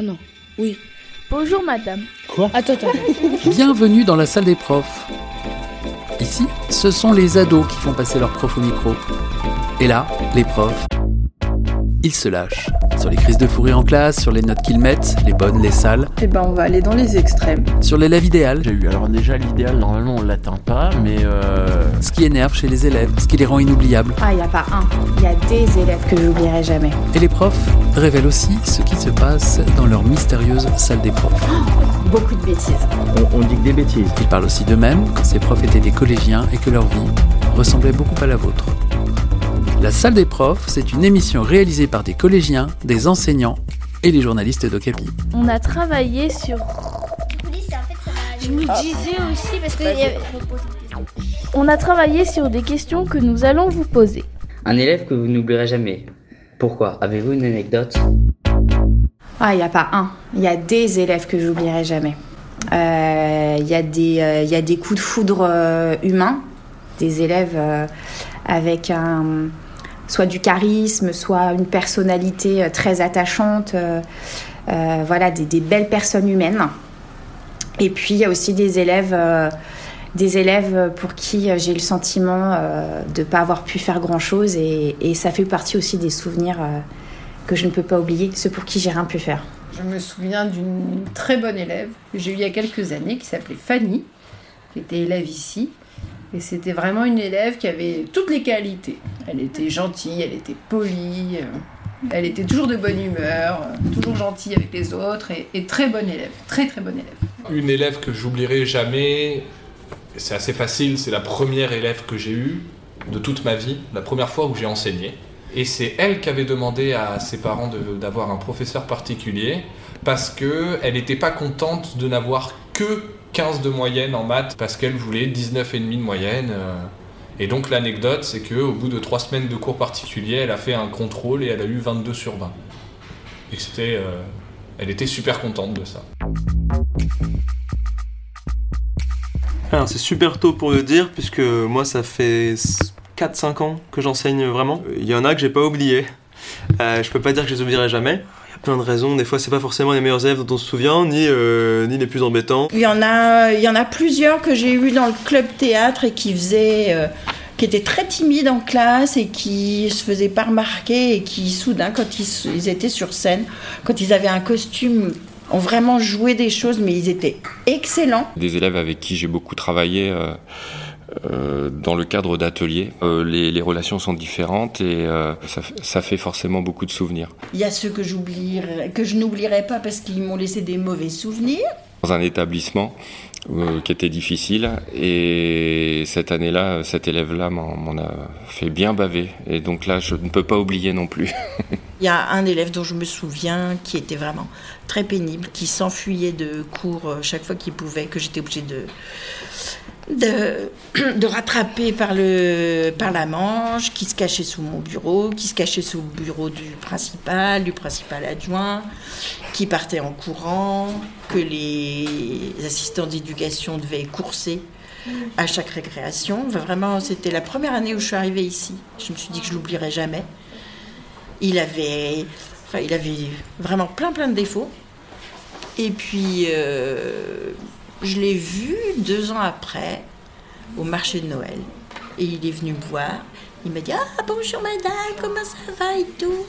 Ah non, oui. Bonjour madame. Quoi Attends, attends. Bienvenue dans la salle des profs. Ici, ce sont les ados qui font passer leurs profs au micro. Et là, les profs, ils se lâchent. Sur les crises de fou rire en classe, sur les notes qu'ils mettent, les bonnes, les sales, Eh ben, on va aller dans les extrêmes. sur l'élève idéal, J'ai eu. Alors déjà, l'idéal, normalement, on l'atteint pas, mais euh, ce qui énerve chez les élèves, ce qui les rend inoubliables. Ah, il n'y a pas un. Il y a des élèves que j'oublierai jamais. Et les profs révèlent aussi ce qui se passe dans leur mystérieuse salle des profs. Beaucoup de bêtises. On, on dit que des bêtises. Ils parlent aussi d'eux-mêmes quand ces profs étaient des collégiens et que leur vie ressemblait beaucoup à la vôtre. La salle des profs, c'est une émission réalisée par des collégiens, des enseignants et les journalistes d'Ocapi. On a travaillé sur... Je me disais aussi parce que il y avait- On a travaillé sur des questions que nous allons vous poser. Un élève que vous n'oublierez jamais. Pourquoi? Avez-vous une anecdote? Ah, il n'y a pas un. Il y a des élèves que j'oublierai jamais. Euh, Il y, a des, euh, il y a des coups de foudre euh, humains, des élèves euh, avec un, soit du charisme, soit une personnalité euh, très attachante, euh, euh, voilà, des, belles personnes humaines. Et puis il y a aussi des élèves, des élèves pour qui j'ai le sentiment de ne pas avoir pu faire grand-chose et, et ça fait partie aussi des souvenirs que je ne peux pas oublier, ceux pour qui j'ai rien pu faire. Je me souviens d'une très bonne élève que j'ai eue il y a quelques années qui s'appelait Fanny, qui était élève ici. Et c'était vraiment une élève qui avait toutes les qualités. Elle était gentille, elle était polie, euh, elle était toujours de bonne humeur, euh, toujours gentille avec les autres et, très bonne élève, très très bonne élève. Une élève que j'oublierai jamais, c'est assez facile, c'est la première élève que j'ai eue de toute ma vie, la première fois où j'ai enseigné. Et c'est elle qui avait demandé à ses parents d'avoir un professeur particulier parce qu'elle n'était pas contente de n'avoir que 15 de moyenne en maths parce qu'elle voulait 19,5 de moyenne. euh. Et donc l'anecdote, c'est qu'au bout de 3 semaines de cours particuliers, elle a fait un contrôle et elle a eu 22 sur 20. Et c'était, euh, elle était super contente de ça. Alors, c'est super tôt pour le dire, puisque moi, ça fait 4-5 ans que j'enseigne vraiment. Il y en a que j'ai pas oublié. Euh, je peux pas dire que je les oublierai jamais. Plein de raisons. Des fois, c'est pas forcément les meilleurs élèves dont on se souvient, ni, euh, ni les plus embêtants. Il y en a, il y en a plusieurs que j'ai eu dans le club théâtre et qui faisaient, euh, qui étaient très timides en classe et qui se faisaient pas remarquer et qui soudain, quand ils étaient sur scène, quand ils avaient un costume, ont vraiment joué des choses, mais ils étaient excellents. Des élèves avec qui j'ai beaucoup travaillé euh, euh, dans le cadre d'ateliers. Euh, les, les relations sont différentes et euh, ça, fait forcément beaucoup de souvenirs. Il y a ceux que que je n'oublierai pas parce qu'ils m'ont laissé des mauvais souvenirs. Dans un établissement qui était difficile et cette année-là, cet élève-là m'en a fait bien baver et donc là, je ne peux pas oublier non plus. Il y a un élève dont je me souviens qui était vraiment très pénible, qui s'enfuyait de cours chaque fois qu'il pouvait, que j'étais obligée de, de, rattraper par, le, par la manche, qui se cachait sous mon bureau, qui se cachait sous le bureau du principal, du principal adjoint, qui partait en courant, que les assistants d'éducation devaient courser à chaque récréation. Vraiment, c'était la première année où je suis arrivée ici. Je me suis dit que je l'oublierai jamais. Il avait, enfin, il avait vraiment plein plein de défauts. Et puis, euh, je l'ai vu deux ans après au marché de Noël. Et il est venu me voir. Il m'a dit Ah, bonjour madame, comment ça va et tout?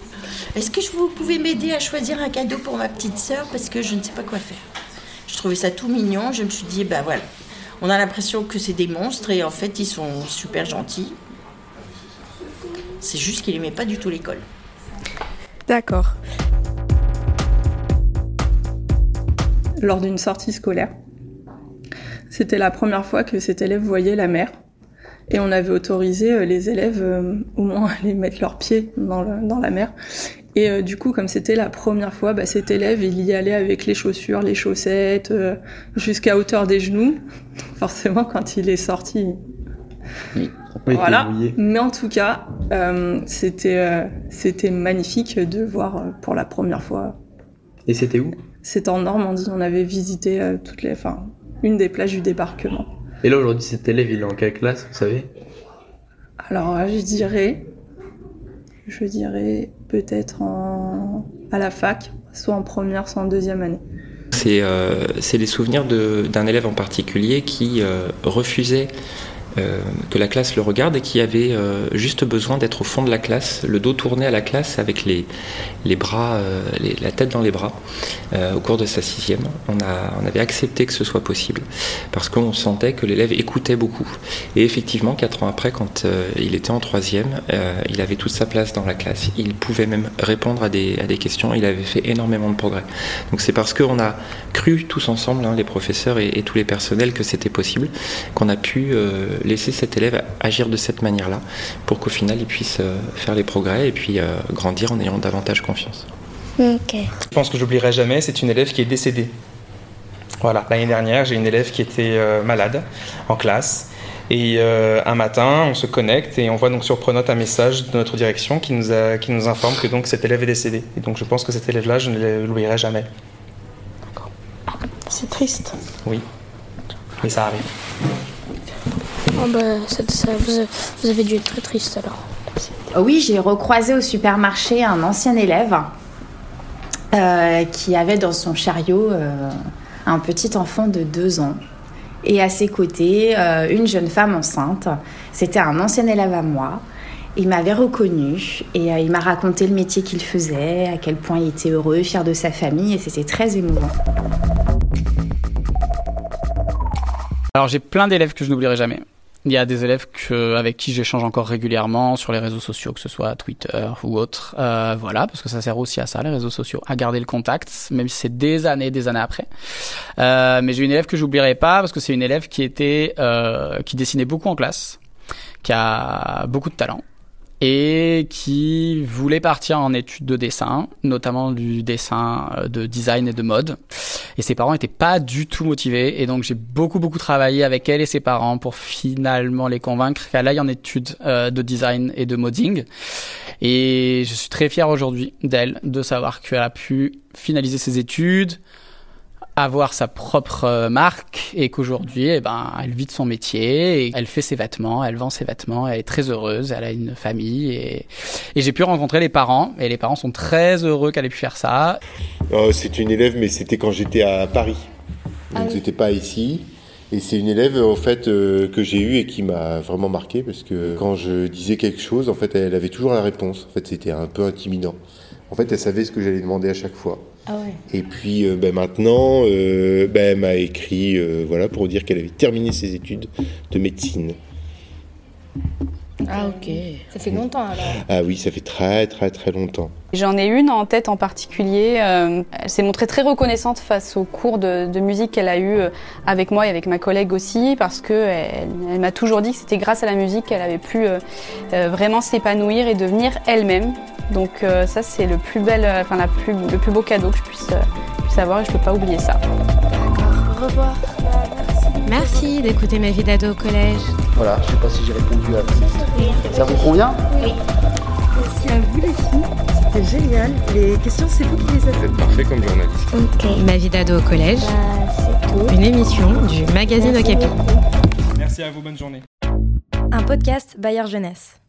Est-ce que vous pouvez m'aider à choisir un cadeau pour ma petite sœur parce que je ne sais pas quoi faire? Je trouvais ça tout mignon. Je me suis dit Ben voilà, on a l'impression que c'est des monstres et en fait, ils sont super gentils. C'est juste qu'il aimait pas du tout l'école. D'accord. Lors d'une sortie scolaire, c'était la première fois que cet élève voyait la mer. Et on avait autorisé euh, les élèves euh, au moins à aller mettre leurs pieds dans, le- dans la mer. Et euh, du coup, comme c'était la première fois, bah, cet élève, il y allait avec les chaussures, les chaussettes, euh, jusqu'à hauteur des genoux. Forcément, quand il est sorti, Oui, voilà. Mais en tout cas, euh, c'était euh, c'était magnifique de voir euh, pour la première fois. Et c'était où? C'était en Normandie. On avait visité euh, toutes les, enfin, une des plages du débarquement. Et là aujourd'hui cet élève il est en quelle classe vous savez? Alors, euh, je dirais, je dirais peut-être en à la fac soit en première, soit en deuxième année. C'est euh, les souvenirs d'un élève en particulier qui euh, refusait euh, que la classe le regarde et qui avait euh, juste besoin d'être au fond de la classe, le dos tourné à la classe avec les, les bras, euh, la tête dans les bras au cours de sa sixième. On, a, on avait accepté que ce soit possible parce qu'on sentait que l'élève écoutait beaucoup. Et effectivement, quatre ans après, quand il était en troisième, il avait toute sa place dans la classe. Il pouvait même répondre à des, à des questions. Il avait fait énormément de progrès. Donc c'est parce qu'on a cru tous ensemble, hein, les professeurs et, et, tous les personnels, que c'était possible, qu'on a pu laisser cet élève agir de cette manière-là pour qu'au final il puisse euh, faire les progrès et puis euh, grandir en ayant davantage confiance. Ok. Je pense que j'oublierai jamais, c'est une élève qui est décédée. Voilà, l'année dernière, j'ai une élève qui était euh, malade en classe. Et un matin, on se connecte et on voit donc sur Pronote un message de notre direction qui nous, a, qui nous informe que donc cet élève est décédé. Et donc je pense que cet élève-là, je ne l'oublierai jamais. D'accord. C'est triste. Oui, mais ça arrive. Oh bah, ça, vous, avez dû être très triste alors. Oui, j'ai recroisé au supermarché un ancien élève euh, qui avait dans son chariot euh, un petit enfant de deux ans. Et à ses côtés, euh, une jeune femme enceinte. C'était un ancien élève à moi. Il m'avait reconnu et il m'a raconté le métier qu'il faisait, à quel point il était heureux, fier de sa famille, et c'était très émouvant. Alors j'ai plein d'élèves que je n'oublierai jamais. Il y a des élèves que, avec qui j'échange encore régulièrement sur les réseaux sociaux, que ce soit Twitter ou autre. Euh, voilà, parce que ça sert aussi à ça, les réseaux sociaux, à garder le contact, même si c'est des années, des années après. Euh, mais j'ai une élève que j'oublierai pas parce que c'est une élève qui était, euh, qui dessinait beaucoup en classe, qui a beaucoup de talent et qui voulait partir en études de dessin, notamment du dessin euh, de design et de mode. Et ses parents n'étaient pas du tout motivés. Et donc j'ai beaucoup beaucoup travaillé avec elle et ses parents pour finalement les convaincre qu'elle aille en études euh, de design et de modding. Et je suis très fier aujourd'hui d'elle, de savoir qu'elle a pu finaliser ses études, avoir sa propre euh, marque et qu'aujourd'hui, eh ben, elle vit de son métier et elle fait ses vêtements, elle vend ses vêtements, elle est très heureuse, elle a une famille et, et j'ai pu rencontrer les parents et les parents sont très heureux qu'elle ait pu faire ça. Oh, c'est une élève, mais c'était quand j'étais à Paris, donc ah c'était pas ici. Et c'est une élève en fait euh, que j'ai eue et qui m'a vraiment marqué parce que quand je disais quelque chose, en fait, elle avait toujours la réponse. En fait, c'était un peu intimidant. En fait, elle savait ce que j'allais demander à chaque fois. Ah et puis euh, ben, maintenant, euh, ben, elle m'a écrit euh, voilà, pour dire qu'elle avait terminé ses études de médecine. Ah ok, ça fait longtemps alors. Ah oui, ça fait très très très longtemps. J'en ai une en tête en particulier. elle s'est montrée très reconnaissante face au cours de, musique qu'elle a eu avec moi et avec ma collègue aussi, parce que elle, m'a toujours dit que c'était grâce à la musique qu'elle avait pu vraiment s'épanouir et devenir elle-même. Donc euh, ça c'est le plus bel, euh, enfin la plus, le plus beau cadeau que je puisse, euh, puisse avoir et je peux pas oublier ça. Au revoir. Merci d'écouter ma vie d'ado au collège. Voilà, je sais pas si j'ai répondu à tout. Ça vous convient? Oui. Merci à vous les filles. C'était génial. Les questions, c'est vous qui les avez. Vous êtes parfait comme journaliste. Ok. Ma vie d'ado au collège. Bah, Une émission du magazine Okapi. Merci à vous, bonne journée. Un podcast Bayard Jeunesse.